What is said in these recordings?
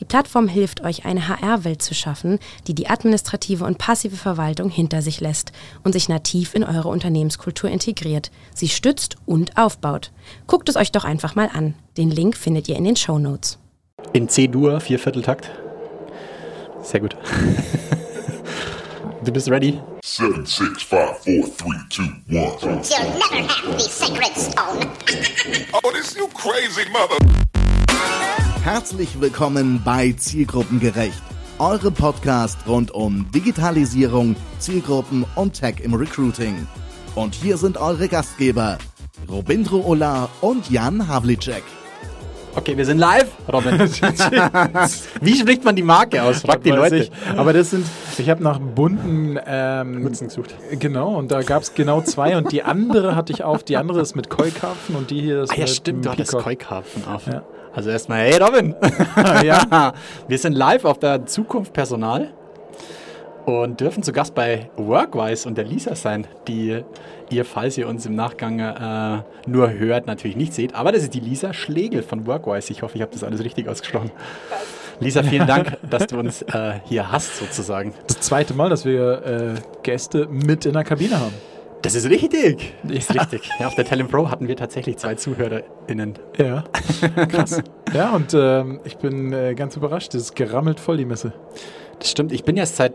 Die Plattform hilft euch, eine HR-Welt zu schaffen, die die administrative und passive Verwaltung hinter sich lässt und sich nativ in eure Unternehmenskultur integriert, sie stützt und aufbaut. Guckt es euch doch einfach mal an. Den Link findet ihr in den Show Notes. In C-Dur, Viervierteltakt. Sehr gut. du bist ready? Seven, six, five, four, three, two, one. You'll never have the sacred stone. Oh, this you crazy mother. Herzlich willkommen bei Zielgruppengerecht, eure Podcast rund um Digitalisierung, Zielgruppen und Tech im Recruiting. Und hier sind eure Gastgeber, Robindro Ola und Jan Havlicek. Okay, wir sind live. Robin. Wie spricht man die Marke aus? Frag die Leute. Ich. Aber das sind, ich habe nach bunten ähm, Mützen gesucht. Genau, und da gab es genau zwei und die andere hatte ich auf. Die andere ist mit Keukarpfen und die hier ist Ah ja, mit stimmt, du hattest Peacock. Keukarpfen auf. Ja. Also erstmal, hey Robin. Ja. Wir sind live auf der Zukunft Personal und dürfen zu Gast bei Workwise und der Lisa sein, die ihr, falls ihr uns im Nachgang äh, nur hört, natürlich nicht seht. Aber das ist die Lisa Schlegel von Workwise. Ich hoffe, ich habe das alles richtig ausgesprochen. Lisa, vielen Dank, dass du uns äh, hier hast, sozusagen. Das zweite Mal, dass wir äh, Gäste mit in der Kabine haben. Das ist richtig. Das ist richtig. Ja, auf der Talent Pro hatten wir tatsächlich zwei ZuhörerInnen. Ja, krass. ja, und ähm, ich bin äh, ganz überrascht. Es ist gerammelt voll, die Messe. Das stimmt. Ich bin erst seit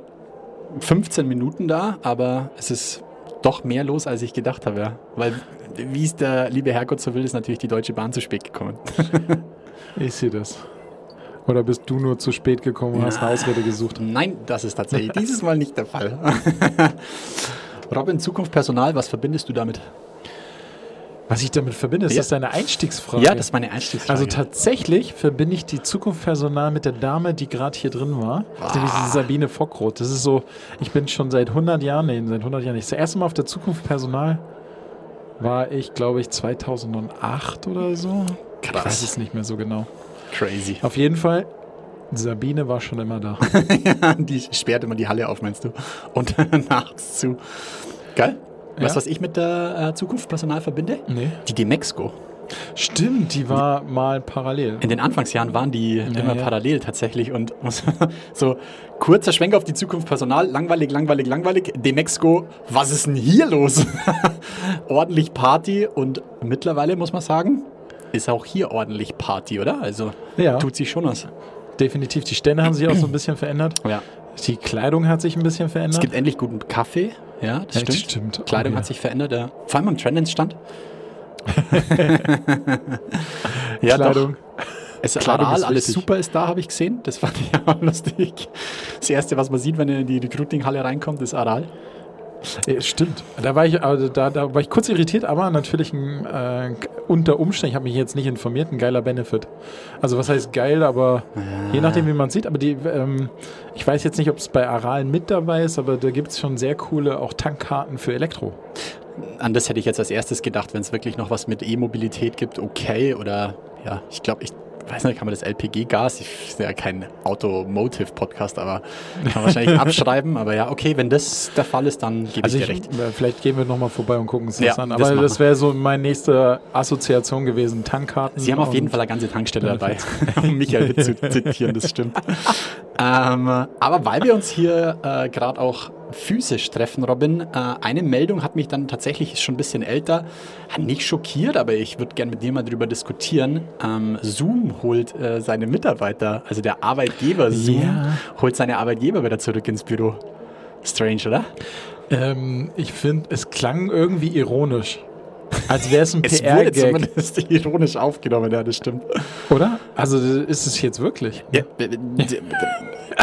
15 Minuten da, aber es ist doch mehr los, als ich gedacht habe. Ja. Weil, wie es der liebe Herrgott so will, ist natürlich die Deutsche Bahn zu spät gekommen. Ich sehe das. Oder bist du nur zu spät gekommen und hast eine Ausrede gesucht? Nein, das ist tatsächlich dieses Mal nicht der Fall. Robin, Zukunft Personal, was verbindest du damit? Was ich damit verbinde, ist Ja. das deine Einstiegsfrage? Ja, das ist meine Einstiegsfrage. Also tatsächlich verbinde ich die Zukunft Personal mit der Dame, die gerade hier drin war. Ist nämlich Ah. die Sabine Fockroth. Das ist so, ich bin schon seit 100 Jahren, nee, seit 100 Jahren nicht. Das erste Mal auf der Zukunft Personal war ich, glaube ich, 2008 oder so. Ich Krass. weiß es nicht mehr so genau. Crazy. Auf jeden Fall, Sabine war schon immer da. die sperrt immer die Halle auf, meinst du? Und nachts zu. Geil? Weißt du, Ja. was ich mit der äh, Zukunft Personal verbinde? Nee. Die Demexco. Stimmt, die war mal parallel. In den Anfangsjahren waren die immer ja. parallel tatsächlich und so kurzer Schwenk auf die Zukunft Personal, langweilig, langweilig, langweilig. Demexco, was ist denn hier los? ordentlich Party und mittlerweile muss man sagen, ist auch hier ordentlich Party, oder? Also Ja. tut sich schon was. Definitiv. Die Stände haben sich auch so ein bisschen verändert. Ja. Die Kleidung hat sich ein bisschen verändert. Es gibt endlich guten Kaffee, ja, das Ja, stimmt. stimmt. Oh, Kleidung ja. hat sich verändert, ja. vor allem am Trendens-Stand. ja, Kleidung. Doch. Es Kleidung Aral, ist alles wichtig. super ist da, habe ich gesehen. Das fand ich auch lustig. Das erste, was man sieht, wenn er in die Recruiting-Halle reinkommt, ist Aral. Ja, stimmt. Da war ich, also da, da war ich kurz irritiert, aber natürlich ein, äh, unter Umständen, ich habe mich jetzt nicht informiert, ein geiler Benefit. Also was heißt geil, aber je nachdem, wie man sieht. Aber die, ähm, ich weiß jetzt nicht, ob es bei Aral mit dabei ist, aber da gibt es schon sehr coole auch Tankkarten für Elektro. An das hätte ich jetzt als erstes gedacht, wenn es wirklich noch was mit E-Mobilität gibt, okay. Oder ja, ich glaube, ich weiß nicht, kann man das LPG-Gas, ich ist ja kein Automotive-Podcast, aber kann man wahrscheinlich abschreiben. Aber ja, okay, wenn das der Fall ist, dann gebe Also ich ich, dir recht. äh, vielleicht gehen wir nochmal vorbei und gucken uns Ja, das an. das Aber das, wir. wäre so meine nächste Assoziation gewesen, Tankkarten. Sie haben auf jeden Fall eine ganze Tankstelle dabei, um Michael zu zitieren, das stimmt. ähm, aber weil wir uns hier äh, gerade auch physisch treffen, Robin, äh, eine Meldung hat mich dann tatsächlich, schon ein bisschen älter, hat nicht schockiert, aber ich würde gerne mit dir mal drüber diskutieren. Ähm, Zoom holt äh, seine Mitarbeiter, also der Arbeitgeber Zoom, Ja. holt seine Arbeitgeber wieder zurück ins Büro. Strange, oder? Ähm, ich finde, es klang irgendwie ironisch. Als wäre es ein Es wurde PR-Gag, zumindest ironisch aufgenommen, ja, das stimmt. oder? Also ist es jetzt wirklich? Ja,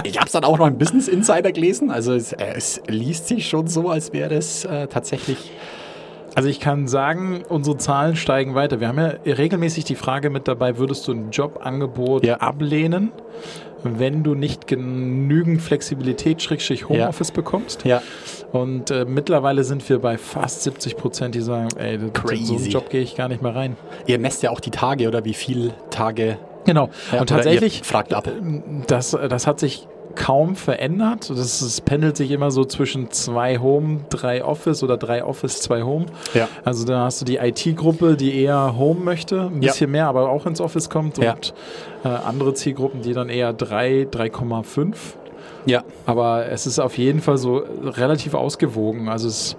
ich habe es dann auch noch im Business Insider gelesen. Also es, äh, es liest sich schon so, als wäre es äh, tatsächlich. Also ich kann sagen, unsere Zahlen steigen weiter. Wir haben ja regelmäßig die Frage mit dabei, würdest du ein Jobangebot Ja. ablehnen? Wenn du nicht genügend Flexibilität, Schrägstrich Homeoffice bekommst. Ja. Und äh, mittlerweile sind wir bei fast 70 Prozent, die sagen, ey, Crazy. so einen Job gehe ich gar nicht mehr rein. Ihr messt ja auch die Tage oder wie viele Tage. Genau. Ja, und tatsächlich, fragt ab. das, das hat sich kaum verändert. Das, das pendelt sich immer so zwischen zwei Home, drei Office oder drei Office, zwei Home. Ja. Also da hast du die IT-Gruppe, die eher Home möchte, ein Ja. bisschen mehr, aber auch ins Office kommt. Ja. Und äh, andere Zielgruppen, die dann eher drei, 3,5. Ja. Aber es ist auf jeden Fall so relativ ausgewogen. Also es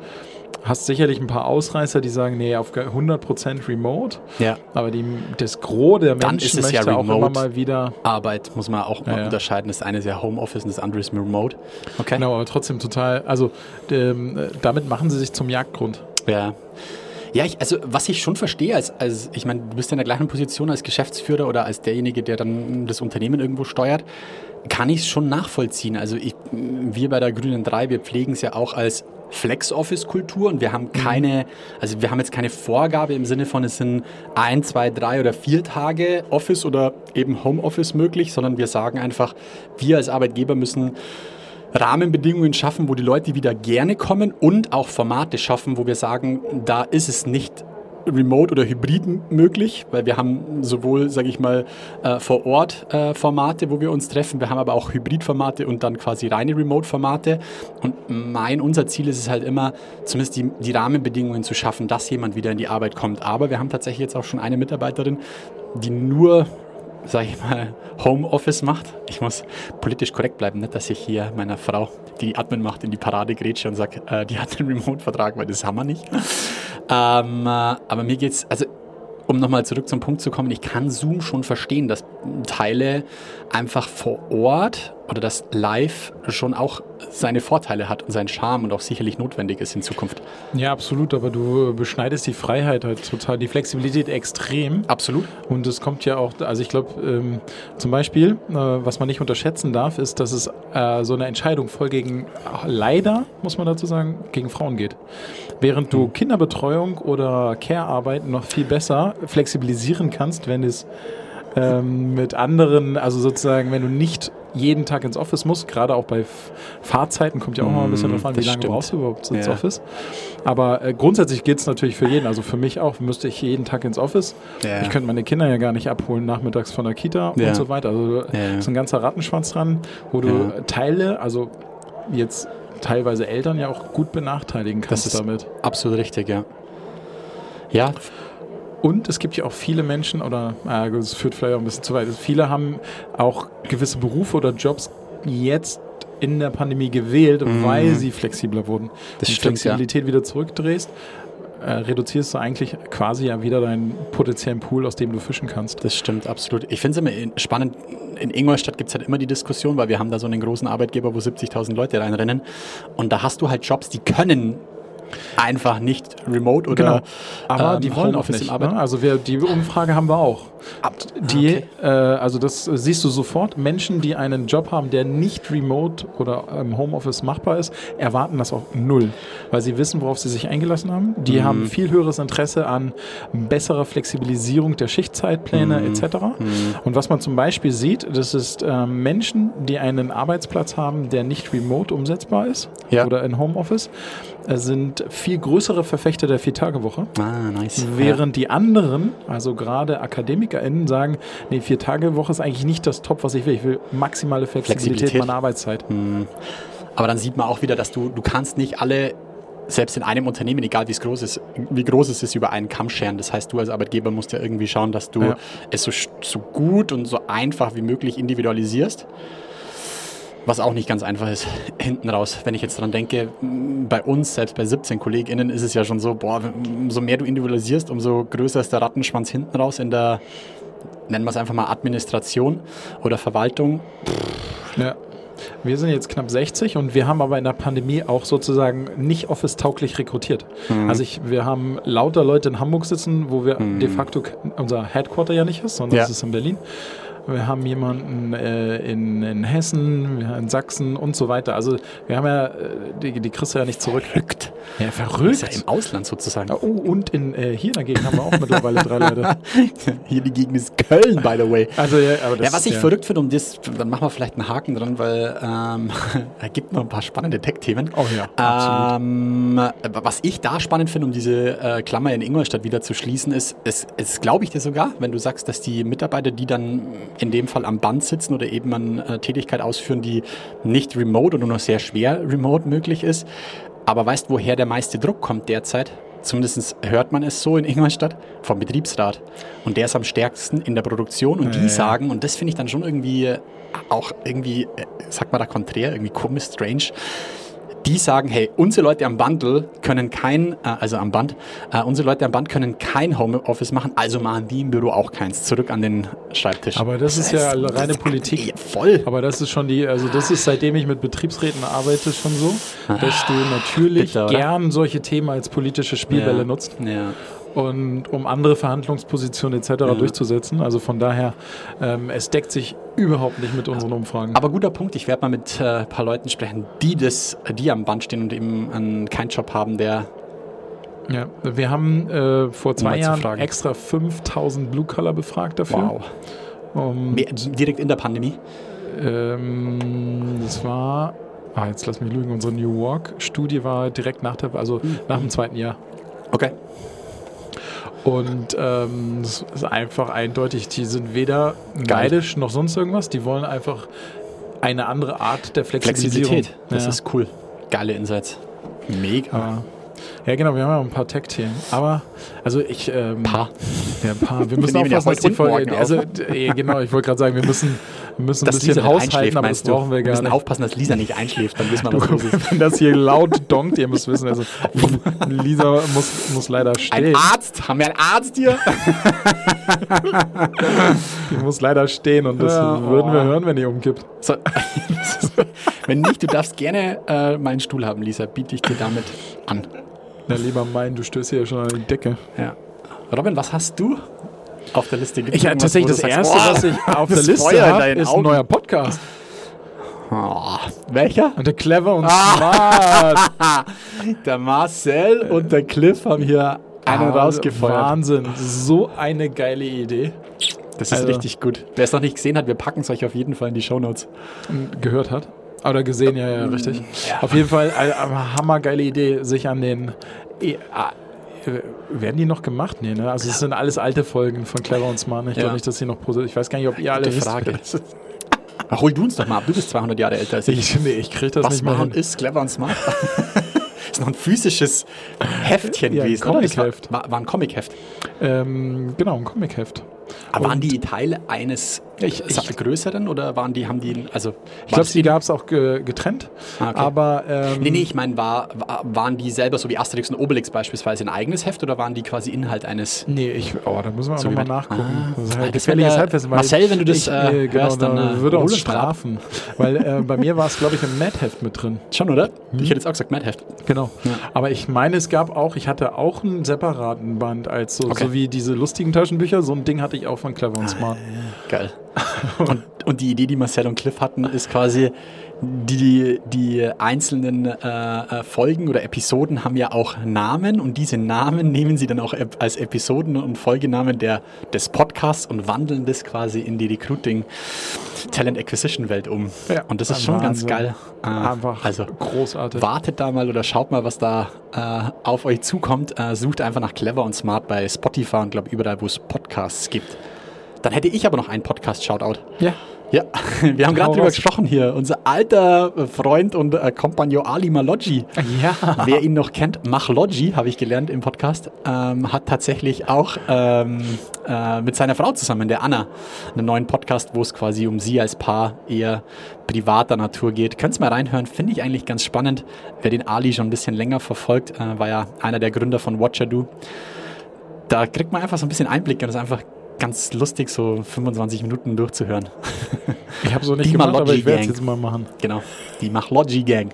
hast sicherlich ein paar Ausreißer, die sagen, nee, auf 100% Remote. Ja. Aber die, das Gros der Dann Menschen ist es ja möchte auch immer remote. mal wieder Arbeit muss man auch mal Ja, unterscheiden. Das eine ist ja Homeoffice und das andere ist Remote. Okay. Genau, aber trotzdem total, also ähm, äh, damit machen sie sich zum Jagdgrund. Ja. Ja, ich, also was ich schon verstehe, als, als ich meine, du bist in der gleichen Position als Geschäftsführer oder als derjenige, der dann das Unternehmen irgendwo steuert, kann ich es schon nachvollziehen. Also ich, wir bei der Grünen 3, wir pflegen es ja auch als Flex-Office-Kultur und wir haben keine, also wir haben jetzt keine Vorgabe im Sinne von, es sind ein, zwei, drei oder vier Tage Office oder eben Homeoffice möglich, sondern wir sagen einfach, wir als Arbeitgeber müssen Rahmenbedingungen schaffen, wo die Leute wieder gerne kommen und auch Formate schaffen, wo wir sagen, da ist es nicht remote oder hybrid möglich, weil wir haben sowohl, sage ich mal, äh, vor Ort äh, Formate, wo wir uns treffen, wir haben aber auch Hybrid-Formate und dann quasi reine Remote-Formate. Und mein, unser Ziel ist es halt immer, zumindest die, die Rahmenbedingungen zu schaffen, dass jemand wieder in die Arbeit kommt. Aber wir haben tatsächlich jetzt auch schon eine Mitarbeiterin, die nur sag ich mal, Homeoffice macht. Ich muss politisch korrekt bleiben, nicht, dass ich hier meiner Frau, die Admin macht, in die Parade grätsche und sage, äh, die hat einen Remote-Vertrag, weil das haben wir nicht. ähm, äh, aber mir geht's, also um nochmal zurück zum Punkt zu kommen, ich kann Zoom schon verstehen, dass Teile einfach vor Ort oder das Live schon auch seine Vorteile hat und seinen Charme und auch sicherlich notwendig ist in Zukunft. Ja, absolut, aber du beschneidest die Freiheit halt total, die Flexibilität extrem. Absolut. Und es kommt ja auch, also ich glaube, ähm, zum Beispiel, äh, was man nicht unterschätzen darf, ist, dass es äh, so eine Entscheidung voll gegen, äh, leider, muss man dazu sagen, gegen Frauen geht. Während du Kinderbetreuung oder Care-Arbeit noch viel besser flexibilisieren kannst, wenn es ähm, mit anderen, also sozusagen, wenn du nicht jeden Tag ins Office musst, gerade auch bei Fahrzeiten, kommt ja auch mal ein bisschen drauf an, wie lange stimmt. brauchst du überhaupt ins Ja. Office. Aber äh, grundsätzlich geht es natürlich für jeden, also für mich auch, müsste ich jeden Tag ins Office. Ja. Ich könnte meine Kinder ja gar nicht abholen nachmittags von der Kita Ja. und so weiter. Also Ja. ist ein ganzer Rattenschwanz dran, wo du. Teile, also jetzt teilweise Eltern ja auch gut benachteiligen kannst Das ist damit. absolut richtig, ja. Ja, Und es gibt ja auch viele Menschen, oder äh, das führt vielleicht auch ein bisschen zu weit, viele haben auch gewisse Berufe oder Jobs jetzt in der Pandemie gewählt, weil sie flexibler wurden. Mhm. Das Die stimmt, Flexibilität wieder zurückdrehst, äh, reduzierst du eigentlich quasi ja wieder deinen potenziellen Pool, aus dem du fischen kannst. Das stimmt, absolut. Ich finde es immer in- spannend. In Ingolstadt gibt es halt immer die Diskussion, weil wir haben da so einen großen Arbeitgeber, wo 70.000 Leute reinrennen. Und da hast du halt Jobs, die können einfach nicht remote oder Genau. Aber ähm, die wollen auch nicht. Ne? Also wir, die Umfrage haben wir auch. Die, okay. äh, also das äh, siehst du sofort. Menschen, die einen Job haben, der nicht remote oder im Homeoffice machbar ist, erwarten das auch null, weil sie wissen, worauf sie sich eingelassen haben. Mhm. Die haben viel höheres Interesse an besserer Flexibilisierung der Schichtzeitpläne Mhm. etc. Und was man zum Beispiel sieht, das ist ähm, Menschen, die einen Arbeitsplatz haben, der nicht remote umsetzbar ist Ja. oder in Homeoffice, äh, sind viel größere Verfechter der Vier-Tage-Woche. Ah, nice. Während die anderen, also gerade AkademikerInnen, sagen, nee, vier Tage Woche ist eigentlich nicht das Top, was ich will. Ich will maximale Flexibilität, Flexibilität. meiner Arbeitszeit. Aber dann sieht man auch wieder, dass du, du kannst nicht alle, selbst in einem Unternehmen, egal wie es groß ist, wie groß es ist, über einen Kamm scheren. Das heißt, du als Arbeitgeber musst ja irgendwie schauen, dass du Ja. es so, so gut und so einfach wie möglich individualisierst. Was auch nicht ganz einfach ist, hinten raus. Wenn ich jetzt dran denke, bei uns, selbst bei 17 KollegInnen, ist es ja schon so, boah, umso mehr du individualisierst, umso größer ist der Rattenschwanz hinten raus in der, nennen wir es einfach mal Administration oder Verwaltung. Ja. Wir sind jetzt knapp 60 und wir haben aber in der Pandemie auch sozusagen nicht office-tauglich rekrutiert. Also ich, wir haben lauter Leute in Hamburg sitzen, wo wir de facto unser Headquarter ja nicht ist, sondern Ja. es ist in Berlin. Wir haben jemanden äh, in, in Hessen, in Sachsen und so weiter. Also wir haben ja, äh, die, die kriegst du ja nicht zurück. Verrückt. Ja, Ist ja verrückt. im Ausland sozusagen. Oh, und in, äh, hier dagegen haben wir auch mittlerweile drei Leute. Hier die Gegend ist Köln, by the way. Also, ja, aber das, ja, was ich verrückt finde, um das, dann machen wir vielleicht einen Haken dran, weil ähm, er gibt noch ein paar spannende Tech-Themen. Oh ja, absolut. Ähm, was ich da spannend finde, um diese äh, Klammer in Ingolstadt wieder zu schließen, ist, es, es glaube ich dir sogar, wenn du sagst, dass die Mitarbeiter, die dann in dem Fall am Band sitzen oder eben an äh, Tätigkeit ausführen, die nicht remote oder nur sehr schwer remote möglich ist, aber weißt, woher der meiste Druck kommt derzeit? Zumindest hört man es so in Ingolstadt vom Betriebsrat. Und der ist am stärksten in der Produktion. Und die sagen, und das finde ich dann schon irgendwie auch irgendwie, äh, sagt man da konträr, irgendwie komisch, strange. Die sagen, hey, unsere Leute am Bundle können kein, äh, also am Band, äh, unsere Leute am Band können kein Homeoffice machen, also machen die im Büro auch keins. Zurück an den Schreibtisch. Aber das ist ja reine Politik. Ja, voll. Aber das ist schon die, also das ist seitdem ich mit Betriebsräten arbeite schon so, dass du natürlich bitter, oder? gern solche Themen als politische Spielbälle ja. nutzt Ja. Und um andere Verhandlungspositionen etc. durchzusetzen. Also von daher, ähm, es deckt sich überhaupt nicht mit unseren Umfragen. Aber guter Punkt, ich werde mal mit äh, ein paar Leuten sprechen, die das, die am Band stehen und eben einen, keinen Job haben, der ja, wir haben äh, vor zwei zu Jahren extra 5000 Blue Collar befragt dafür. Um, Mehr- direkt in der Pandemie. Ähm, das war, ah, jetzt lass mich lügen, unsere New York-Studie war direkt nach der, also nach dem zweiten Jahr. Okay. Und ähm, es ist einfach eindeutig, die sind weder neidisch noch sonst irgendwas, die wollen einfach eine andere Art der Flexibilisierung. Flexibilität, das ja. ist cool. Geile Insights. Mega. Ja, genau, wir haben ja auch ein paar Tech-Themen. Aber, also ich. Ähm, Paar. Ja, ein paar. Wir müssen ja aufpassen, dass heute die Folge. Also, d- genau, ich wollte gerade sagen, wir müssen, wir müssen ein bisschen Lisa haushalten, aber das brauchen wir gar müssen nicht. aufpassen, dass Lisa nicht einschläft, dann wissen wir, was los ist. Wenn das hier laut donkt, ihr müsst wissen, also Lisa muss, muss leider Ein stehen. Arzt? Haben wir einen Arzt hier? Die muss leider stehen und das Ja, würden wir oh. hören, wenn die umkippt. So, wenn nicht, du darfst gerne äh, meinen Stuhl haben, Lisa. Biete ich dir damit an. Na, lieber mein, du stößt hier schon an die Decke. Ja. Robin, was hast du auf der Liste? Gibt's Ich irgendwas, tatsächlich das erste, "Boah, was ich auf der Liste habe, ist ein Augen." neuer Podcast. Oh, welcher? Und der clever und Ah. smart. Der Marcel und der Cliff haben hier einen Ah, rausgefeuert. Wahnsinn. So eine geile Idee. Das ist Also- richtig gut. Wer es noch nicht gesehen hat, wir packen es euch auf jeden Fall in die Shownotes. gehört hat. Oder gesehen, ja, ja, richtig. Auf jeden Fall eine eine hammergeile Idee, sich an den. Äh, werden die noch gemacht? Nee, ne? Also, es sind alles alte Folgen von Clever und Smart. Ich Ja. glaube nicht, dass sie noch. Ich weiß gar nicht, ob ihr alle Gute. Frage. Ach, hol du uns doch mal ab. Du bist 200 Jahre älter als ich. Ich, nee, ich kriege das Was nicht mehr hin. ist clever und smart. ist noch ein physisches Heftchen Ja, gewesen, war, Comicheft. war, war ein Comicheft. Ähm, genau, ein Comicheft. Aber waren die Teile eines Ich- sa- ich- größeren oder waren die, haben die, also. Ich glaube, die gab es auch ge getrennt. Ah, okay. Aber. Ähm, Nee, nee, ich meine, war, war, waren die selber so wie Asterix und Obelix beispielsweise ein eigenes Heft oder waren die quasi Inhalt eines. Nee, ich, oh, da müssen wir So nochmal nachgucken. Ah. das ist Ah, halt das gefährliches Halbwissen. Marcel, wenn du das, ich, äh, genau, hörst, dann, da äh, würde uns strafen. weil äh, bei mir war es, glaube ich, im Mad-Heft mit drin. Schon, oder? Ich hätte jetzt auch gesagt, Mad Heft. Genau. Ja. Aber ich meine, es gab auch, ich hatte auch einen separaten Band als so, Okay. so wie diese lustigen Taschenbücher. So ein Ding hatte ich auch von Clever Ah, und Smart. Geil. und, und die Idee, die Marcel und Cliff hatten, ist quasi, die, die einzelnen äh, äh, Folgen oder Episoden haben ja auch Namen und diese Namen nehmen sie dann auch als Episoden und Folgenamen der, des Podcasts und wandeln das quasi in die Recruiting Talent Acquisition Welt um. Ja, und das ist schon ganz Wahnsinn. geil. Äh, Einfach also großartig. wartet da mal oder schaut mal, was da äh, auf euch zukommt. Äh, sucht einfach nach Clever und Smart bei Spotify und glaube überall, wo es Podcasts gibt. Dann hätte ich aber noch einen Podcast-Shoutout. Ja. Ja, wir haben gerade drüber gesprochen hier. Unser alter Freund und äh, Kompagnon Ali Maloggi. Ja. Wer ihn noch kennt, Machlogi, habe ich gelernt im Podcast, ähm, hat tatsächlich auch ähm, äh, mit seiner Frau zusammen, der Anna, einen neuen Podcast, wo es quasi um sie als Paar eher privater Natur geht. Könnt's mal reinhören, finde ich eigentlich ganz spannend. Wer den Ali schon ein bisschen länger verfolgt, äh, war ja einer der Gründer von Watcher Do. Da kriegt man einfach so ein bisschen Einblick und das ist einfach ganz lustig, so 25 Minuten durchzuhören. Ich habe so nicht Die gemacht, aber ich werde es jetzt mal machen. Genau, die Machlogi Gang.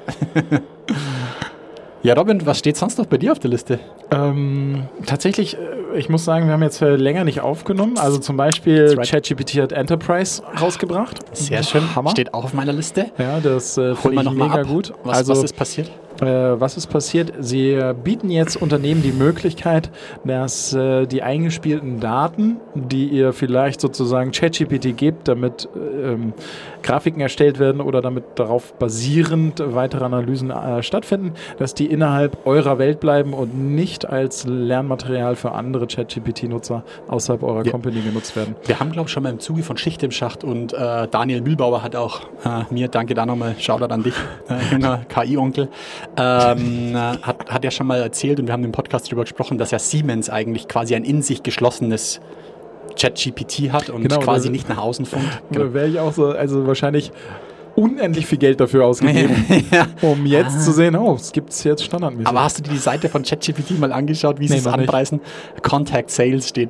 ja, Robin, was steht sonst noch bei dir auf der Liste? Ähm, tatsächlich äh, ich muss sagen, wir haben jetzt äh, länger nicht aufgenommen. Also zum Beispiel right. ChatGPT hat Enterprise rausgebracht. Sehr schön. Hammer. Steht auch auf meiner Liste. Ja, das äh, finde ich mega ab. gut. Was, also, was ist passiert? Äh, was ist passiert? Sie äh, bieten jetzt Unternehmen die Möglichkeit, dass äh, die eingespielten Daten, die ihr vielleicht sozusagen ChatGPT gebt, damit ähm, Grafiken erstellt werden oder damit darauf basierend weitere Analysen äh, stattfinden, dass die innerhalb eurer Welt bleiben und nicht als Lernmaterial für andere ChatGPT-Nutzer außerhalb eurer Ja. Company genutzt werden. Wir haben, glaube ich, schon mal im Zuge von Schicht im Schacht und äh, Daniel Mühlbauer hat auch äh, mir, danke da nochmal, Shoutout an dich, äh, junger KI-Onkel, ähm, äh, hat, hat ja schon mal erzählt und wir haben im Podcast darüber gesprochen, dass ja Siemens eigentlich quasi ein in sich geschlossenes ChatGPT hat und Genau, quasi nicht nach außen funkt. Da wäre ich auch so, also wahrscheinlich unendlich viel Geld dafür ausgegeben, ja. um jetzt zu sehen, oh, es gibt es jetzt standardmäßig. Aber hast du dir die Seite von ChatGPT mal angeschaut, wie sie Nee, es noch nicht. anpreisen? Contact Sales steht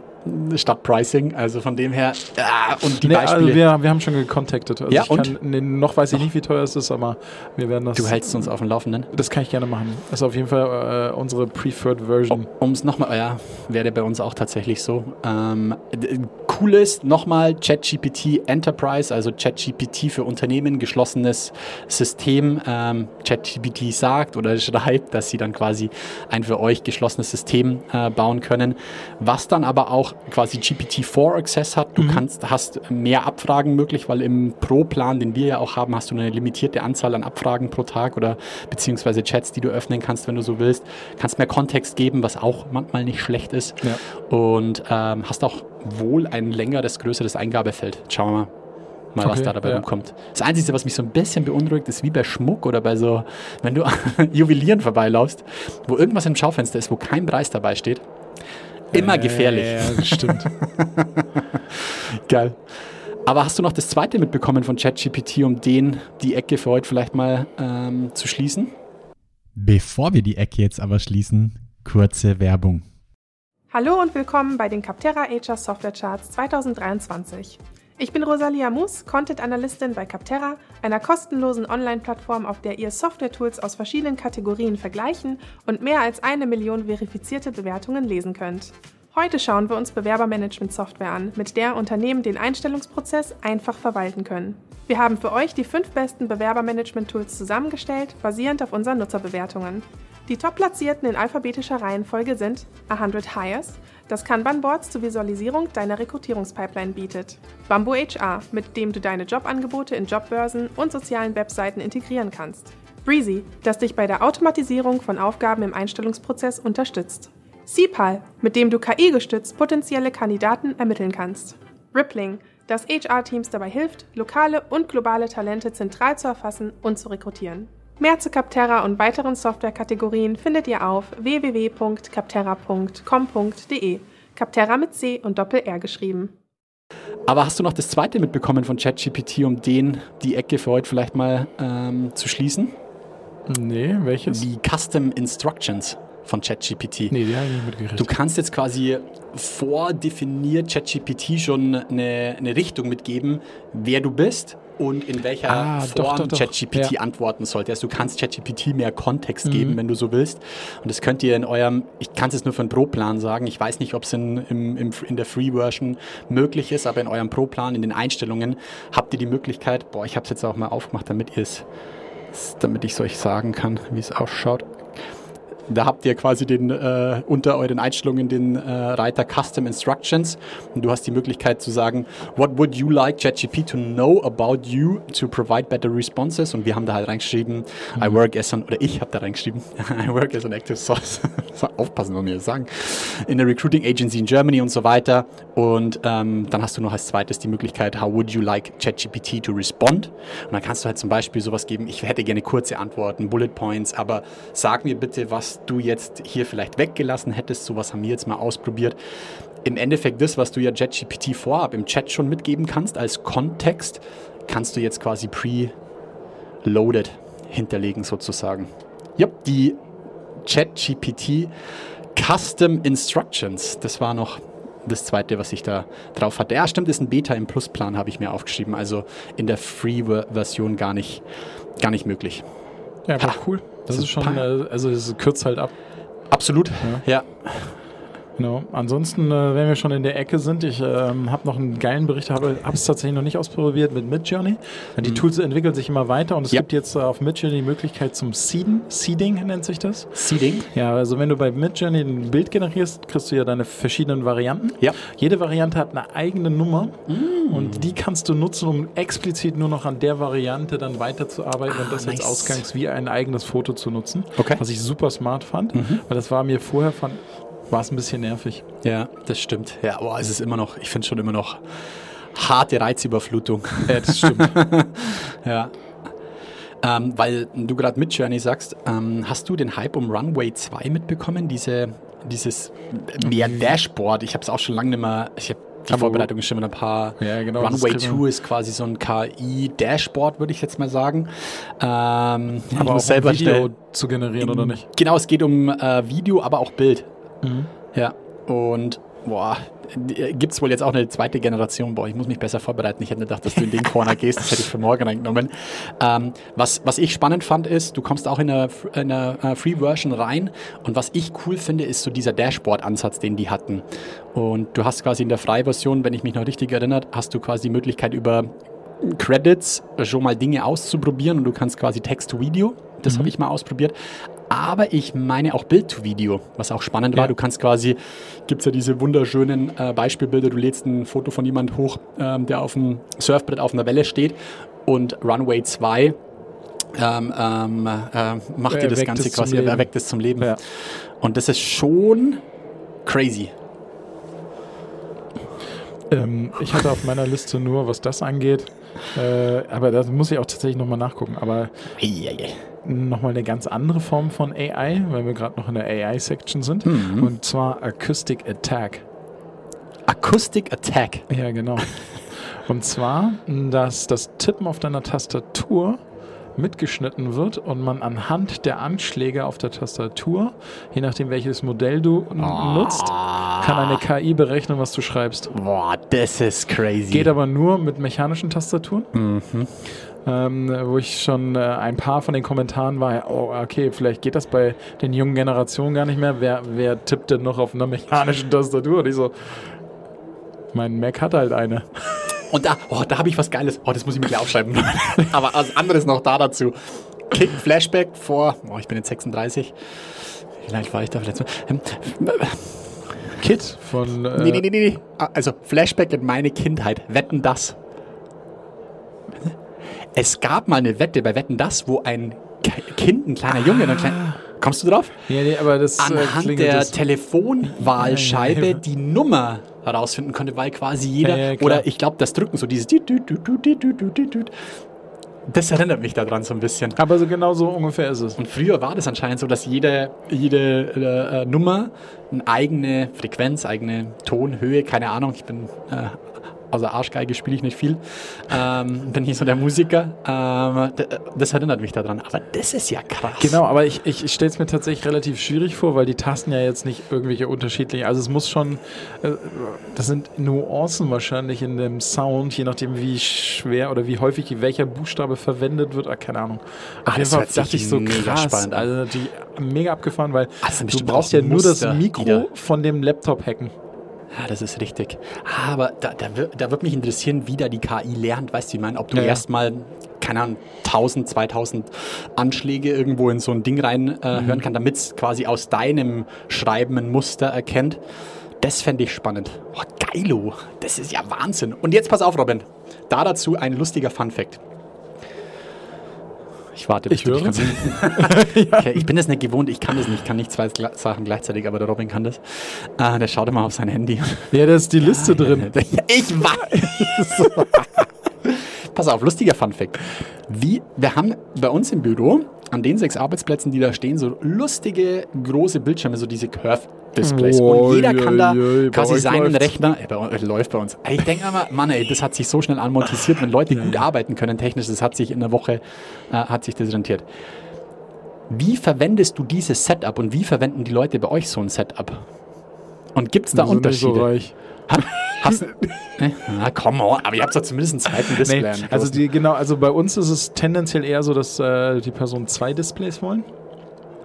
statt Pricing, also von dem her ah, und die Nee, Beispiele. also wir, wir haben schon gecontactet. Also Ja, ich und? Kann, nee, noch weiß ich nicht, wie teuer es ist, aber wir werden das. du hältst uns auf dem Laufenden. Das kann ich gerne machen. Das ist auf jeden Fall äh, unsere Preferred Version. Um es nochmal, ja, wäre bei uns auch tatsächlich so. Ähm, cool ist nochmal ChatGPT Enterprise, also ChatGPT für Unternehmen, geschlossenes System. Ähm, ChatGPT sagt oder schreibt, dass sie dann quasi ein für euch geschlossenes System äh, bauen können, was dann aber auch quasi GPT-4 Access hat. Du kannst, hast mehr Abfragen möglich, weil im Pro-Plan, den wir ja auch haben, hast du eine limitierte Anzahl an Abfragen pro Tag oder beziehungsweise Chats, die du öffnen kannst, wenn du so willst. Kannst mehr Kontext geben, was auch manchmal nicht schlecht ist. Ja. Und ähm, hast auch wohl ein längeres, größeres Eingabefeld. Schauen wir mal. Mal, was Okay, da dabei ja. rumkommt. Das Einzige, was mich so ein bisschen beunruhigt, ist wie bei Schmuck oder bei so, wenn du an Juwelieren vorbeilaufst, wo irgendwas im Schaufenster ist, wo kein Preis dabei steht. Immer gefährlich. Ja, das stimmt. Geil. Aber hast du noch das zweite mitbekommen von ChatGPT, um den die Ecke für heute vielleicht mal ähm, zu schließen? Bevor wir die Ecke jetzt aber schließen, kurze Werbung. Hallo und willkommen bei den Capterra HR Software Charts 2023. Ich bin Rosalia Mus, Content Analystin bei Capterra, einer kostenlosen Online-Plattform, auf der ihr Software-Tools aus verschiedenen Kategorien vergleichen und mehr als eine Million verifizierte Bewertungen lesen könnt. Heute schauen wir uns Bewerbermanagement-Software an, mit der Unternehmen den Einstellungsprozess einfach verwalten können. Wir haben für euch die fünf besten Bewerbermanagement-Tools zusammengestellt, basierend auf unseren Nutzerbewertungen. Die top-platzierten in alphabetischer Reihenfolge sind 100 Hires, das Kanban-Boards zur Visualisierung deiner Rekrutierungspipeline bietet. Bamboo HR, mit dem du deine Jobangebote in Jobbörsen und sozialen Webseiten integrieren kannst. Breezy, das dich bei der Automatisierung von Aufgaben im Einstellungsprozess unterstützt. CPAL, mit dem du KI-gestützt potenzielle Kandidaten ermitteln kannst. Rippling, das HR-Teams dabei hilft, lokale und globale Talente zentral zu erfassen und zu rekrutieren. Mehr zu Capterra und weiteren Softwarekategorien findet ihr auf www.capterra.com.de. Capterra mit C und Doppel-R geschrieben. Aber hast du noch das zweite mitbekommen von ChatGPT, um den die Ecke für heute vielleicht mal ähm, zu schließen? Nee, welches? Die Custom Instructions von ChatGPT. Nee, die habe ich nicht mitgekriegt. Du kannst jetzt quasi vordefiniert ChatGPT schon eine, eine Richtung mitgeben, wer du bist und in welcher Ah, Form. ChatGPT Ja. antworten sollte. Also du kannst ChatGPT mehr Kontext geben, wenn du so willst. Und das könnt ihr in eurem, ich kann es jetzt nur für einen Pro-Plan sagen, ich weiß nicht, ob es in, im, im, in der Free-Version möglich ist, aber in eurem Pro-Plan, in den Einstellungen, habt ihr die Möglichkeit, boah, ich habe es jetzt auch mal aufgemacht, damit ihr es, damit ich es euch sagen kann, wie es ausschaut. Da habt ihr quasi den, äh, unter euren Einstellungen den äh, Reiter Custom Instructions und du hast die Möglichkeit zu sagen, what would you like ChatGPT to know about you to provide better responses? Und wir haben da halt reingeschrieben, I work as an, oder ich habe da reingeschrieben, I work as an active source. Aufpassen, was wir das sagen. In a recruiting agency in Germany und so weiter. Und ähm, dann hast du noch als zweites die Möglichkeit, how would you like ChatGPT to respond? Und dann kannst du halt zum Beispiel sowas geben, ich hätte gerne kurze Antworten, Bullet Points, aber sag mir bitte, du jetzt hier vielleicht weggelassen hättest. Sowas haben wir jetzt mal ausprobiert. Im Endeffekt das, was du ja ChatGPT vorab im Chat schon mitgeben kannst als Kontext, kannst du jetzt quasi pre-loaded hinterlegen sozusagen. Ja, die ChatGPT Custom Instructions, das war noch das zweite, was ich da drauf hatte. Ja, stimmt, ist ein Beta im Plusplan, habe ich mir aufgeschrieben. Also in der Free-Version gar nicht, gar nicht möglich. Ja, aber cool. Das So ist schon, äh, also es kürzt halt ab. Absolut, ja. Genau. Ansonsten, äh, wenn wir schon in der Ecke sind, ich ähm, habe noch einen geilen Bericht, habe es tatsächlich noch nicht ausprobiert mit Midjourney. Die Tools entwickeln sich immer weiter und es Ja. gibt jetzt äh, auf Midjourney die Möglichkeit zum Seeden. Seeding nennt sich das. Seeding? Ja, also wenn du bei Midjourney ein Bild generierst, kriegst du ja deine verschiedenen Varianten. Ja. Jede Variante hat eine eigene Nummer und die kannst du nutzen, um explizit nur noch an der Variante dann weiterzuarbeiten und das als nice. Ausgangs wie ein eigenes Foto zu nutzen. Okay. Was ich super smart fand, weil das war mir vorher fand, war es ein bisschen nervig. Ja, das stimmt. Ja, aber es ist immer noch, ich finde schon immer noch harte Reizüberflutung. Ja, das stimmt. Ja. Ähm, weil du gerade mit Journey sagst, ähm, hast du den Hype um Runway 2 mitbekommen? Diese, dieses mehr Dashboard. Ich habe es auch schon lange nicht mehr. Ich habe die Aber- Vorbereitung ist schon mit ein paar. Ja, genau, Runway kriegen wir- 2 ist quasi so ein KI-Dashboard, würde ich jetzt mal sagen. Ähm, Aber auch muss um selber Video schnell- zu generieren oder nicht? Genau, es geht um äh, Video, aber auch Bild. Mhm. Ja, und boah, gibt es wohl jetzt auch eine zweite Generation. Boah, ich muss mich besser vorbereiten. Ich hätte gedacht, dass du in den Corner gehst. Das hätte ich für morgen eingenommen. Ähm, was, was ich spannend fand, ist, du kommst auch in eine, in eine äh, Free-Version rein. Und was ich cool finde, ist so dieser Dashboard-Ansatz, den die hatten. Und du hast quasi in der Frei-Version, wenn ich mich noch richtig erinnert, hast du quasi die Möglichkeit über Credits schon mal Dinge auszuprobieren und du kannst quasi Text-to-Video. Das habe ich mal ausprobiert. Aber ich meine auch Bild-to-Video, was auch spannend war. Ja. Du kannst quasi, gibt es ja diese wunderschönen äh, Beispielbilder, du lädst ein Foto von jemand hoch, ähm, der auf dem Surfbrett auf einer Welle steht und Runway 2 ähm, ähm, äh, macht dir das Erweckt Ganze quasi, Leben. erweckt es zum Leben. Ja. Und das ist schon crazy. Ähm, ich hatte auf meiner Liste nur, was das angeht, äh, aber da muss ich auch tatsächlich nochmal nachgucken. Aber Eieiei. Nochmal eine ganz andere Form von AI, weil wir gerade noch in der AI-Section sind. Mhm. Und zwar Acoustic Attack. Acoustic Attack. Ja, genau. Und zwar, dass das Tippen auf deiner Tastatur mitgeschnitten wird und man anhand der Anschläge auf der Tastatur, je nachdem welches Modell du n- nutzt, kann eine KI berechnen, was du schreibst. Boah, das ist crazy. Geht aber nur mit mechanischen Tastaturen. Ähm, wo ich schon äh, ein paar von den Kommentaren war, oh, okay, vielleicht geht das bei den jungen Generationen gar nicht mehr. Wer, wer tippt denn noch auf einer mechanischen Tastatur? Und ich so, mein Mac hat halt eine. Und da, oh, da habe ich was Geiles. Oh, das muss ich mir gleich aufschreiben. Aber was anderes noch da dazu. Kick, Flashback vor, oh, ich bin jetzt 36. Vielleicht war ich da Mal. Ähm, Kit von. Äh, nee, nee, nee, nee, nee. Ah, Also Flashback in meine Kindheit. Wetten das. Es gab mal eine Wette bei Wetten das, wo ein Kind, ein kleiner Junge, ein kleiner, kommst du drauf? Ja, nee, aber das äh, Anhand der das- Telefonwahlscheibe Ja, ja, ja. die Nummer herausfinden konnte, weil quasi jeder, oder ich glaube, das Drücken, so dieses. Das erinnert mich daran so ein bisschen. Aber so genau so ungefähr ist es. Und früher war das anscheinend so, dass jede, jede äh, Nummer eine eigene Frequenz, eigene Tonhöhe, keine Ahnung, ich bin äh, außer Arschgeige spiele ich nicht viel, ähm, bin nicht so der Musiker. Ähm, d- das erinnert mich daran. Aber das ist ja krass. Genau, aber ich, ich, ich stelle es mir tatsächlich relativ schwierig vor, weil die Tasten ja jetzt nicht irgendwelche unterschiedlichen, also es muss schon, äh, das sind Nuancen wahrscheinlich in dem Sound, je nachdem wie schwer oder wie häufig welcher Buchstabe verwendet wird, ah, keine Ahnung. Auf Ah, jeden das Fall dachte ich so krass, spannend an. also natürlich mega abgefahren, weil sind du brauchst auch ja nur das die Mikro da- von dem Laptop hacken. Ja, das ist richtig. Aber da, da, wird, da wird mich interessieren, wie da die KI lernt. Weißt du, ich meine? Ob du Ja, erstmal, keine Ahnung, 1000, 2000 Anschläge irgendwo in so ein Ding rein äh, Mhm. hören kann, damit es quasi aus deinem Schreiben ein Muster erkennt. Das fände ich spannend. Oh, geilo. Das ist ja Wahnsinn. Und jetzt pass auf, Robin. Da dazu ein lustiger Fun-Fact. Ich warte, bis Ich du dich höre. kannst. okay, ich bin das nicht gewohnt. Ich kann das nicht. Ich kann nicht zwei Sachen gleichzeitig, aber der Robin kann das. Äh, der schaut immer auf sein Handy. Ja, da ist die Liste drin. Ich weiß. Pass auf, lustiger Funfact. Wie, wir haben bei uns im Büro an den sechs Arbeitsplätzen, die da stehen, so lustige große Bildschirme, so diese Curve-Displays. Oh, Und jeder kann da je, je, quasi seinen. Rechner, äh, bei läuft bei uns. Ich denke immer, Mann, ey, das hat sich so schnell amortisiert, wenn Leute gut arbeiten können technisch, das hat sich in einer Woche, äh, hat sich das rentiert. Wie verwendest du dieses Setup und wie verwenden die Leute bei euch so ein Setup? Und gibt es da Unterschiede? So reich. Ha- Hast, ne? Na, komm aber ihr habt doch zumindest einen zweiten Display. Nee, also die, genau, also bei uns ist es tendenziell eher so, dass äh, die Personen zwei Displays wollen.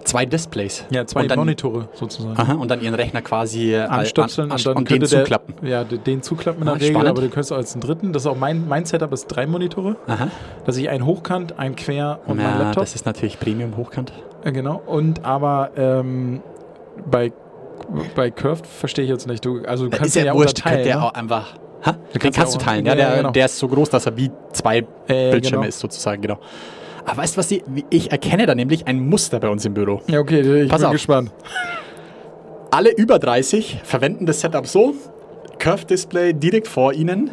zwei Displays. Ja, zwei dann, Monitore sozusagen. Aha, und dann ihren Rechner quasi äh, Anstöpseln an- und dann und den der, zuklappen. Ja, den zuklappen in Ah, der Regel, spannend. aber du könntest auch als einen dritten. Das ist auch mein, mein Setup ist drei Monitore. Aha. Dass ich einen hochkant, einen quer und mein ja, Laptop. das ist natürlich Premium hochkant. Äh, genau. Und aber ähm, bei, bei Curved verstehe ich jetzt nicht. Du, also du kannst ist ja, ja wurscht, unterteilen. der ne? auch einfach. Ha? Den kannst kannst du teilen. ja, der, genau. der ist so groß, dass er wie zwei Äh, Bildschirme genau. ist, sozusagen, genau. Aber weißt du, was ich, ich erkenne da nämlich ein Muster bei uns im Büro. Ja, okay, ich Pass bin auf. gespannt. Alle über 30 verwenden das Setup so: Curved Display direkt vor ihnen,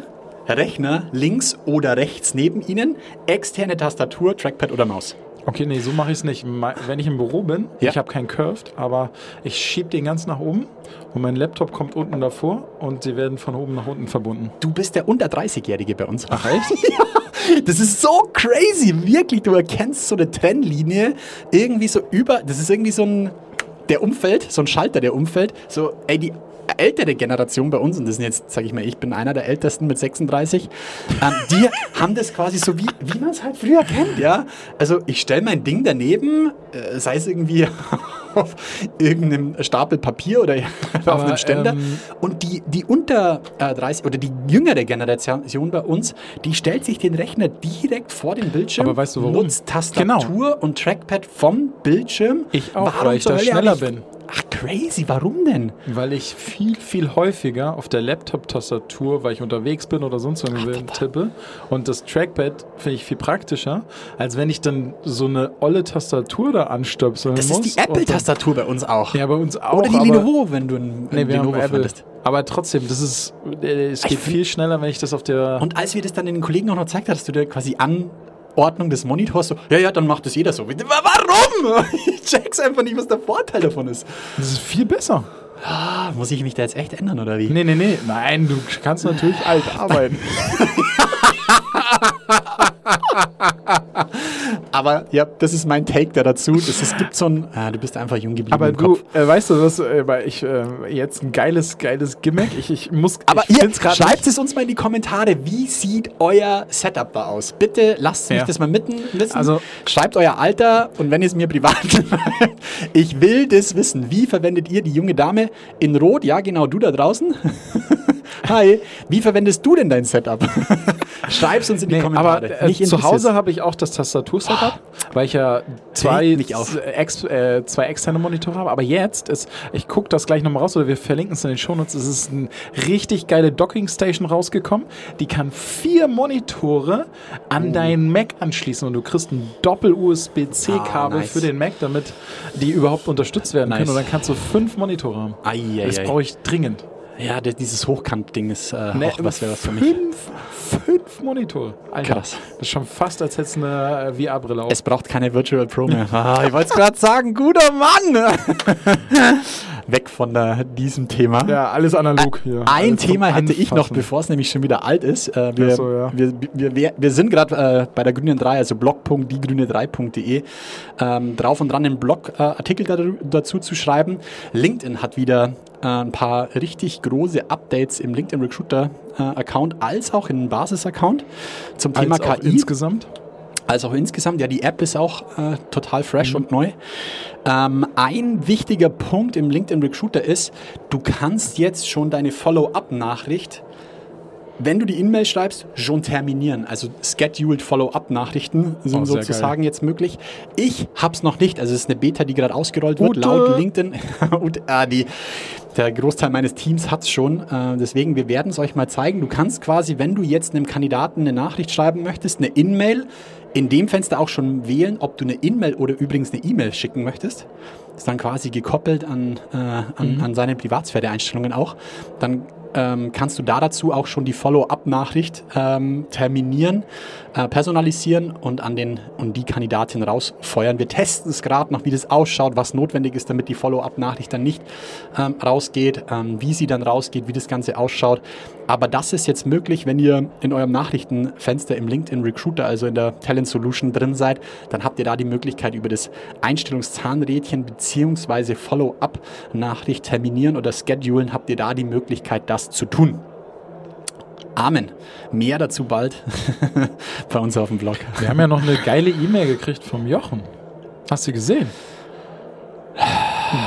Rechner links oder rechts neben ihnen, externe Tastatur, Trackpad oder Maus. Okay, nee, so mache ich es nicht. Wenn ich im Büro bin, Ja. ich habe keinen Curved, aber ich schiebe den ganz nach oben und mein Laptop kommt unten davor und sie werden von oben nach unten verbunden. Du bist der unter 30-Jährige bei uns. Ach echt? Das ist so crazy, wirklich. Du erkennst so eine Trennlinie irgendwie so über. Das ist irgendwie so ein. Der Umfeld, so ein Schalter, der umfällt. So, ey, die ältere Generation bei uns, und das sind jetzt, sag ich mal, ich bin einer der ältesten mit 36, ähm, die haben das quasi so, wie, wie man es halt früher kennt, ja. Also, ich stelle mein Ding daneben, äh, sei es irgendwie auf irgendeinem Stapel Papier oder auf Aber, einem Ständer. ähm, Und die, die unter äh, 30 oder die jüngere Generation bei uns, die stellt sich den Rechner direkt vor den Bildschirm, Aber weißt du? Genau. nutzt Tastatur und Trackpad vom Bildschirm. Ich auch, Warum weil ich da schneller bin. Ach, crazy, warum denn? Weil ich viel, viel häufiger auf der Laptop-Tastatur, weil ich unterwegs bin oder sonst irgendwie tippe. Und das Trackpad finde ich viel praktischer, als wenn ich dann so eine olle Tastatur da anstöpseln Das muss. ist die Apple-Tastatur bei uns auch. Ja, bei uns auch. Oder die Lenovo, wenn du ein, Nee, haben Lenovo Apple. verwendest. Aber trotzdem, das ist, äh, es geht viel schneller, wenn ich das auf der. Und als wir das dann den Kollegen auch noch gezeigt hast, dass du dir quasi Anordnung des Monitors so, ja, ja, dann macht das jeder so. Warum? Ich check's einfach nicht, was der Vorteil davon ist. das ist viel besser. Ah, muss ich mich da jetzt echt ändern, oder wie? Nee, nee, nee. Nein, du kannst natürlich alt arbeiten. Aber ja, das ist mein Take da dazu. Das, es gibt so ein. Ah, du bist einfach jung geblieben Aber du, äh, weißt du was, äh, ich äh, jetzt ein geiles, geiles Gimmick. Ich, ich muss. Aber ich ihr schreibt es uns mal in die Kommentare. Wie sieht euer Setup da aus? Bitte lasst mich Ja. das mal mitten wissen. Also- schreibt euer Alter und wenn ihr es mir privat ich will das wissen. Wie verwendet ihr die junge Dame in Rot? Ja, genau, du da draußen. Hi, wie verwendest du denn dein Setup? Schreib's uns in die Nee, Kommentare. aber äh, zu. Hause habe ich auch das Tastatur-Setup, weil ich ja zwei, auf. ex, äh, zwei externe Monitore habe. Aber jetzt ist, ich gucke das gleich nochmal raus oder wir verlinken es in den Shownotes, es ist eine richtig geile Docking-Station rausgekommen. Die kann vier Monitore an deinen Mac anschließen und du kriegst ein Doppel-USB-C-Kabel Ah, nice. für den Mac, damit die überhaupt unterstützt werden Nice. können. Und dann kannst du fünf Monitore haben. Ai, ai, das brauche ich dringend. Ja, das, dieses Hochkant-Ding ist äh, Ne, auch was wäre was für mich. Fünf, fünf Monitore. Alter, Krass. Das ist schon fast, als hättest du eine äh, VR-Brille auf. Es braucht keine Virtual Pro mehr. Ah, ich wollte es gerade sagen, guter Mann! Weg von der, diesem Thema. Ja, alles analog hier. Ein Alles Thema hätte ich noch, bevor es nämlich schon wieder alt ist. Äh, wir, so, ja. wir, wir, wir, wir sind gerade äh, bei der Grünen 3, also blog.diegrüne3.de, ähm, drauf und dran, einen Blogartikel da, dazu zu schreiben. LinkedIn hat wieder äh, ein paar richtig große Updates im LinkedIn Recruiter äh, Account als auch im Basis-Account zum Thema KI insgesamt. Als auch insgesamt. Ja, die App ist auch äh, total fresh und neu. Ähm, ein wichtiger Punkt im LinkedIn Recruiter ist, du kannst jetzt schon deine Follow-up-Nachricht, wenn du die E-Mail schreibst, schon terminieren. Also Scheduled Follow-up-Nachrichten sind Oh, sozusagen jetzt möglich. Ich hab's noch nicht. Also es ist eine Beta, die gerade ausgerollt wird, Ute. laut LinkedIn. und äh, die, der Großteil meines Teams hat's schon. Äh, deswegen, wir werden es euch mal zeigen. Du kannst quasi, wenn du jetzt einem Kandidaten eine Nachricht schreiben möchtest, eine In-Mail, in dem Fenster auch schon wählen, ob du eine In-Mail oder übrigens eine E-Mail schicken möchtest. Ist dann quasi gekoppelt an, äh, an, an seine Privatsphäre-Einstellungen auch. Dann ähm, kannst du da dazu auch schon die Follow-up-Nachricht ähm, terminieren, äh, personalisieren und an den und die Kandidatin rausfeuern. Wir testen es gerade noch, wie das ausschaut, was notwendig ist, damit die Follow-up-Nachricht dann nicht ähm, rausgeht, ähm, wie sie dann rausgeht, wie das Ganze ausschaut. Aber das ist jetzt möglich, wenn ihr in eurem Nachrichtenfenster im LinkedIn Recruiter, also in der Talent Solution drin seid, dann habt ihr da die Möglichkeit über das Einstellungszahnrädchen beziehungsweise Follow-up-Nachricht terminieren oder schedulen, habt ihr da die Möglichkeit, das zu tun. Amen. Mehr dazu bald bei uns auf dem Blog. Wir haben ja noch eine geile E-Mail gekriegt vom Jochen. Hast du gesehen?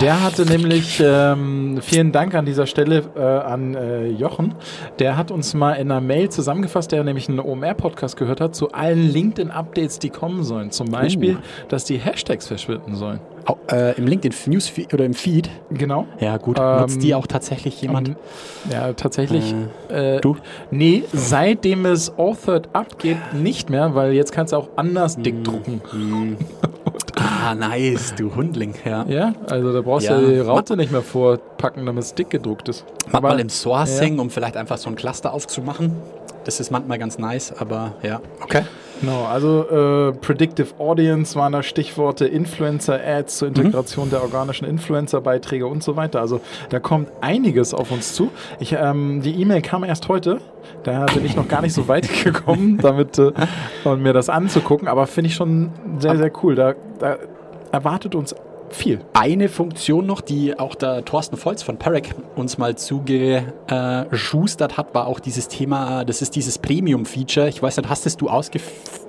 Der hatte nämlich, ähm, vielen Dank an dieser Stelle äh, an äh, Jochen, der hat uns mal in einer Mail zusammengefasst, der nämlich einen OMR-Podcast gehört hat, zu allen LinkedIn-Updates, die kommen sollen. Zum Beispiel, dass die Hashtags verschwinden sollen. Au- äh, Im LinkedIn-Newsfeed oder im Feed. Genau. Ja, gut. Ähm, Nutzt die auch tatsächlich jemand? Ähm, Ja, tatsächlich. Äh, Äh, du? Nee, seitdem es Authored abgeht, nicht mehr, weil jetzt kannst du auch anders Hm. dick drucken. Ah, nice, du Hundling. Ja. Ja, also da brauchst Ja. du die Raute nicht mehr vorpacken, damit es dick gedruckt ist. Macht mal im Sourcing, um vielleicht einfach so ein Cluster aufzumachen. Das ist manchmal ganz nice, aber ja. Okay. Genau, also äh, Predictive Audience waren da Stichworte, Influencer-Ads zur Integration der organischen Influencer-Beiträge und so weiter. Also da kommt einiges auf uns zu. Ich, ähm, die E-Mail kam erst heute, da bin ich noch gar nicht so weit gekommen, damit äh, und mir das anzugucken, aber finde ich schon sehr, sehr cool. Da, da erwartet uns viel. Eine Funktion noch, die auch der Thorsten Volz von Perec uns mal zugeschustert hat, war auch dieses Thema, das ist dieses Premium-Feature. Ich weiß nicht, hast es du ausgef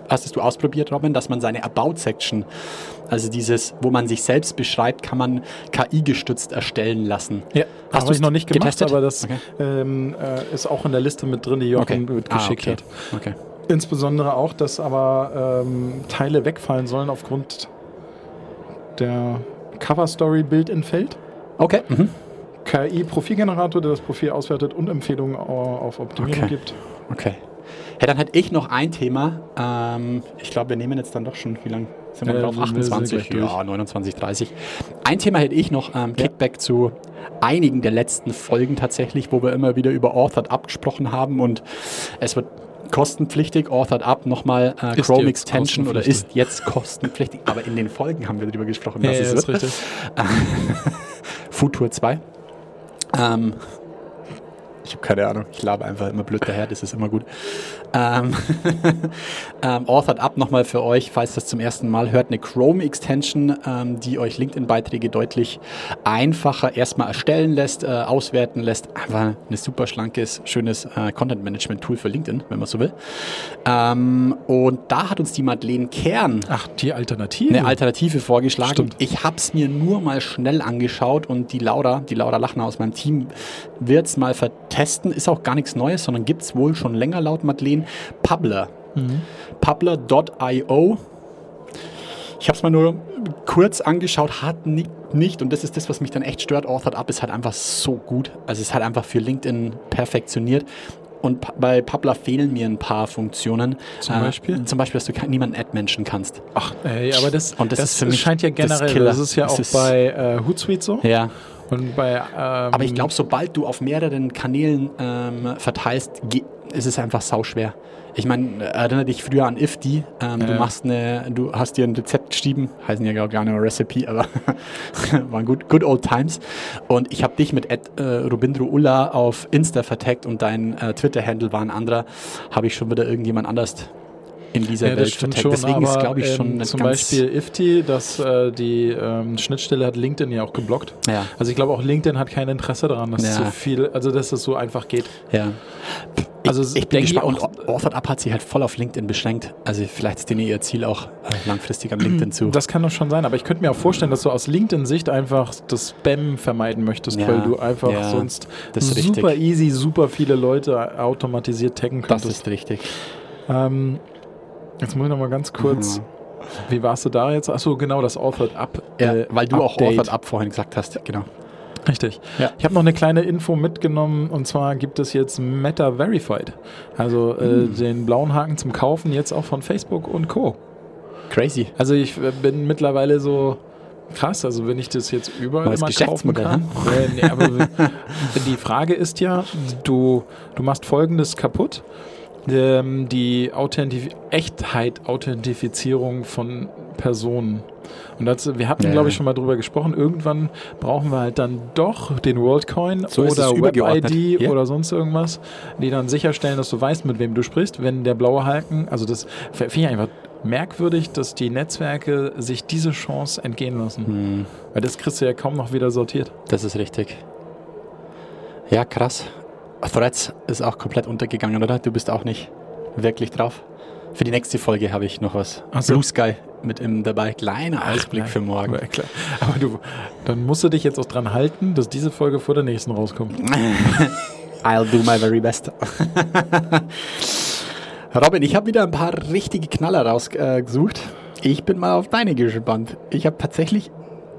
hast es du ausprobiert, Robin, dass man seine About-Section, also dieses, wo man sich selbst beschreibt, kann man KI-gestützt erstellen lassen. Ja, Hast du's ich noch nicht gemacht, getestet? aber das Okay. ähm, äh, ist auch in der Liste mit drin, die Jochen Okay. mitgeschickt Ah, hat. okay. Okay. Insbesondere auch, dass aber ähm, Teile wegfallen sollen aufgrund der Cover-Story-Bild entfällt. Okay. Mhm. KI-Profilgenerator, der das Profil auswertet und Empfehlungen au- auf Optimierung Okay. gibt. Okay. Ja, dann hätte ich noch ein Thema. Ähm, ich glaube, wir nehmen jetzt dann doch schon, wie lange sind wir Ja, drauf? wir sind 28, gleich durch. ja, 29, 30. Ein Thema hätte ich noch, ähm, Kickback zu einigen der letzten Folgen tatsächlich, wo wir immer wieder über Authored abgesprochen haben und es wird kostenpflichtig, Authored Up, nochmal äh, Ist Chrome Extension oder ist jetzt kostenpflichtig, aber in den Folgen haben wir darüber gesprochen, Ja, dass ja, es ist wird. richtig. Futur 2. Ähm, ich habe keine Ahnung, ich labe einfach immer blöd daher, das ist immer gut. Ähm, ähm, Authored Up nochmal für euch, falls das zum ersten Mal hört, eine Chrome-Extension, ähm, die euch LinkedIn-Beiträge deutlich einfacher erstmal erstellen lässt, äh, auswerten lässt. Einfach ein super schlankes, schönes äh, Content-Management-Tool für LinkedIn, wenn man so will. Ähm, und da hat uns die Madeleine Kern Ach, die Alternative. eine Alternative vorgeschlagen. Stimmt. Ich habe es mir nur mal schnell angeschaut und die Laura, die Laura Lachner aus meinem Team, wird es mal vertesten. Ist auch gar nichts Neues, sondern gibt es wohl schon länger laut Madeleine. Publer. Mhm. Publer.io. Ich habe es mal nur kurz angeschaut, hat ni nicht, und das ist das, was mich dann echt stört, Authored Up ist halt einfach so gut. Also es ist halt einfach für LinkedIn perfektioniert. Und bei Publer fehlen mir ein paar Funktionen. Zum Beispiel? Zum Beispiel, dass du niemanden Ad-Menschen kannst. Ach, ey, aber das, Und das das, ist für mich scheint ja das generell, Killer. das ist ja Das auch ist- bei äh, Hootsuite so. Ja. Und bei, ähm, Aber ich glaube, sobald du auf mehreren Kanälen ähm, verteilst, ist es einfach sauschwer. Ich meine, erinnere dich früher an Ifty. Ähm, Du Ja. machst eine, du hast dir ein Rezept geschrieben, heißen ja gar nicht mehr Recipe, aber waren good, good old times. Und ich habe dich mit Ed, äh, Robindro Ulla auf Insta vertaggt und dein äh, Twitter-Handle war ein anderer. Habe ich schon wieder irgendjemand anders in dieser Ja, Welt das stimmt vertaggt. schon, Deswegen ist, aber glaube ich, schon ähm, zum Beispiel Ifty, dass äh, die ähm, Schnittstelle hat LinkedIn ja auch geblockt. Ja. Also ich glaube auch LinkedIn hat kein Interesse daran, dass Ja. so viel, also dass es so einfach geht. Ja. Also ich bin denke gespannt. Und Authored Up hat sich halt voll auf LinkedIn beschränkt. Also vielleicht ist denen ihr Ziel auch äh, langfristig an LinkedIn zu. Das kann doch schon sein, aber ich könnte mir auch vorstellen, dass du aus LinkedIn-Sicht einfach das Spam vermeiden möchtest, Ja, weil du einfach ja, sonst das ist super easy, super viele Leute automatisiert taggen Das könntest. ist richtig. Ähm, jetzt muss ich noch mal ganz kurz. Mhm. Wie warst du da jetzt? Achso, genau, das Authored Up. Ja, äh, weil du auch Update. Authored Up vorhin gesagt hast. Genau. Richtig. Ja. Ich habe noch eine kleine Info mitgenommen und zwar gibt es jetzt Meta Verified. Also äh, Hm. den blauen Haken zum Kaufen jetzt auch von Facebook und Co. Crazy. Also ich äh, bin mittlerweile so krass, also wenn ich das jetzt überall Neues immer kaufen Geschäftsmodell, kann. Äh, nee, aber die Frage ist ja, du, du machst folgendes kaputt. Ähm, die Authentif Echtheit, Authentifizierung von Personen. Und das, wir hatten, Ja. glaube ich, schon mal drüber gesprochen. Irgendwann brauchen wir halt dann doch den WorldCoin So oder. WebID Ja. oder sonst irgendwas, die dann sicherstellen, dass du weißt, mit wem du sprichst. Wenn der blaue Haken, also das finde ich einfach merkwürdig, dass die Netzwerke sich diese Chance entgehen lassen. Hm, Weil das kriegst du ja kaum noch wieder sortiert. das ist richtig. Ja, krass. Threads ist auch komplett untergegangen, oder? Du bist auch nicht wirklich drauf. Für die nächste Folge habe ich noch was. Ach so. Blue Sky mit im dabei. Kleiner Ausblick für morgen. Aber, klar. aber du, dann musst du dich jetzt auch dran halten, dass diese Folge vor der nächsten rauskommt. I'll do my very best. Robin, ich habe wieder ein paar richtige Knaller rausgesucht. ich bin mal auf deine gespannt. Ich habe tatsächlich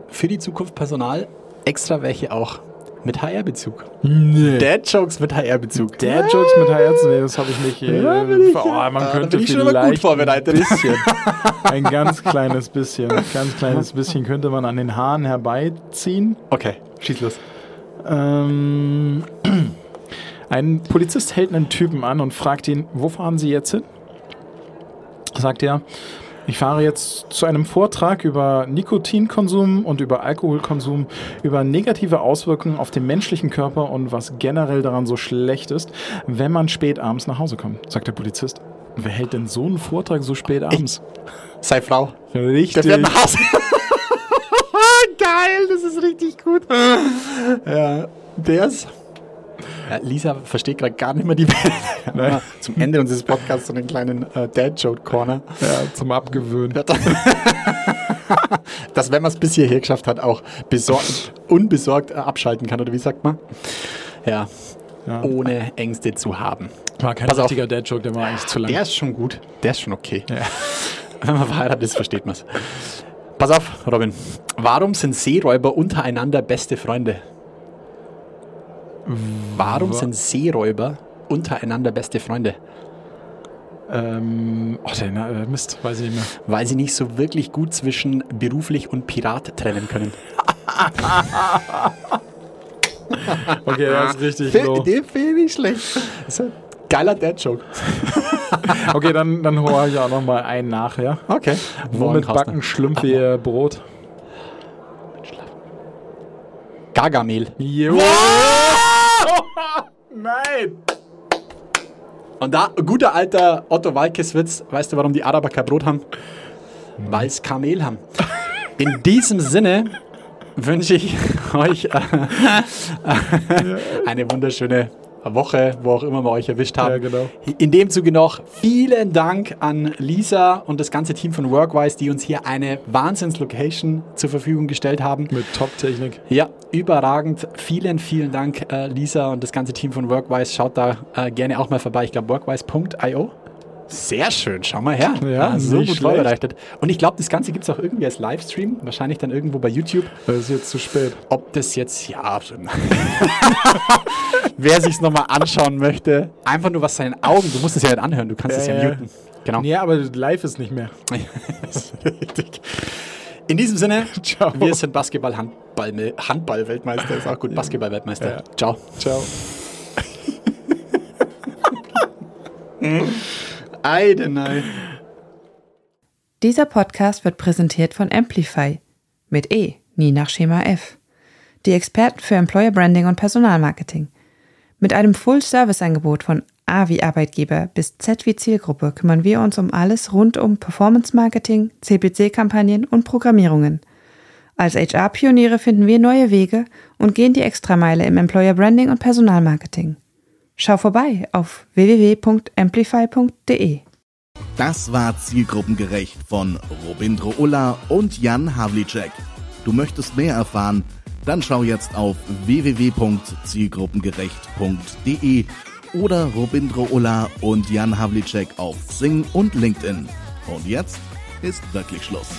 für die Zukunft Personal extra welche auch mit HR-Bezug. Nee. Dad-Jokes mit HR-Bezug. Dad Jokes mit HR zu nehmen, das habe ich nicht. Äh, Ja, bin ich- oh, man da könnte bin ich schon immer gut vielleicht vorbereitet. Ein bisschen, ein ganz kleines bisschen, ganz kleines bisschen könnte man an den Haaren herbeiziehen. Okay, schieß los. Ähm, ein Polizist hält einen Typen an und fragt ihn, wo fahren Sie jetzt hin? Sagt er, ich fahre jetzt zu einem Vortrag über Nikotinkonsum und über Alkoholkonsum, über negative Auswirkungen auf den menschlichen Körper und was generell daran so schlecht ist, wenn man spät abends nach Hause kommt, sagt der Polizist. Wer hält denn so einen Vortrag so spät abends? Sei Frau. Richtig. Der fährt nach Hause. Geil, das ist richtig gut. Ja, der ist. Ja, Lisa versteht gerade gar nicht mehr die Welt. Nein. Zum Ende unseres Podcasts so einen kleinen äh, Dad-Joke-Corner. Ja, zum Abgewöhnen. Dass, wenn man es bis hierher geschafft hat, auch besorgt, unbesorgt äh, abschalten kann, oder wie sagt man? Ja, Ja. ohne Ängste zu haben. War kein Pass richtiger Dad-Joke, der war eigentlich zu lang. Der ist schon gut, der ist schon okay. Ja. Wenn man verheiratet ist, versteht man es. Pass auf, Robin. Warum sind Seeräuber untereinander beste Freunde? Warum Wa- sind Seeräuber untereinander beste Freunde? Ähm, oh, der äh, Mist, weiß ich nicht mehr. Weil sie nicht so wirklich gut zwischen beruflich und Pirat trennen können. Okay, der ist richtig low. Den finde ich schlecht. Das ist ein geiler Dad-Joke. Okay, dann, dann hole ich auch noch mal einen nach, ja? Okay. Womit backen Schlümpfe ihr Brot? Gargamel. Jo. Nein! Und da, guter alter Otto Walkes-Witz, weißt du, warum die Araber kein Brot haben? Weil es Kamel haben. In diesem Sinne wünsche ich euch äh, eine wunderschöne Woche, wo auch immer wir euch erwischt haben. Ja, genau. In dem Zuge noch vielen Dank an Lisa und das ganze Team von Workwise, die uns hier eine Wahnsinns-Location zur Verfügung gestellt haben. Mit Top-Technik. Ja, überragend. Vielen, vielen Dank, äh, Lisa und das ganze Team von Workwise. Schaut da äh, gerne auch mal vorbei. Ich glaube, workwise.io. Sehr schön, schau mal her. Ja, so nicht gut schlecht. vorbereitet. Und ich glaube, das Ganze gibt es auch irgendwie als Livestream. Wahrscheinlich dann irgendwo bei YouTube. Das ist jetzt zu spät. Ob das jetzt, ja, wer sich es nochmal anschauen möchte, einfach nur was seinen Augen, du musst es ja nicht anhören, du kannst Ja, es ja, ja. muten. Genau. Nee, aber live ist nicht mehr. Richtig. In diesem Sinne, Ciao. wir sind Basketball-Handball- Handball-Weltmeister, ist auch gut, Basketball-Weltmeister. Ja. Ciao. Ciao. Eidenei. Dieser Podcast wird präsentiert von Amplify mit E, nie nach Schema F. Die Experten für Employer Branding und Personalmarketing. Mit einem Full-Service-Angebot von A wie Arbeitgeber bis Z wie Zielgruppe kümmern wir uns um alles rund um Performance-Marketing, CPC-Kampagnen und Programmierungen. Als HR-Pioniere finden wir neue Wege und gehen die Extrameile im Employer Branding und Personalmarketing. Schau vorbei auf www.amplify.de. Das war Zielgruppengerecht von Robindro Ulla und Jan Havlicek. Du möchtest mehr erfahren? Dann schau jetzt auf www.zielgruppengerecht.de oder Robindro Ulla und Jan Havlicek auf Xing und LinkedIn. Und jetzt ist wirklich Schluss.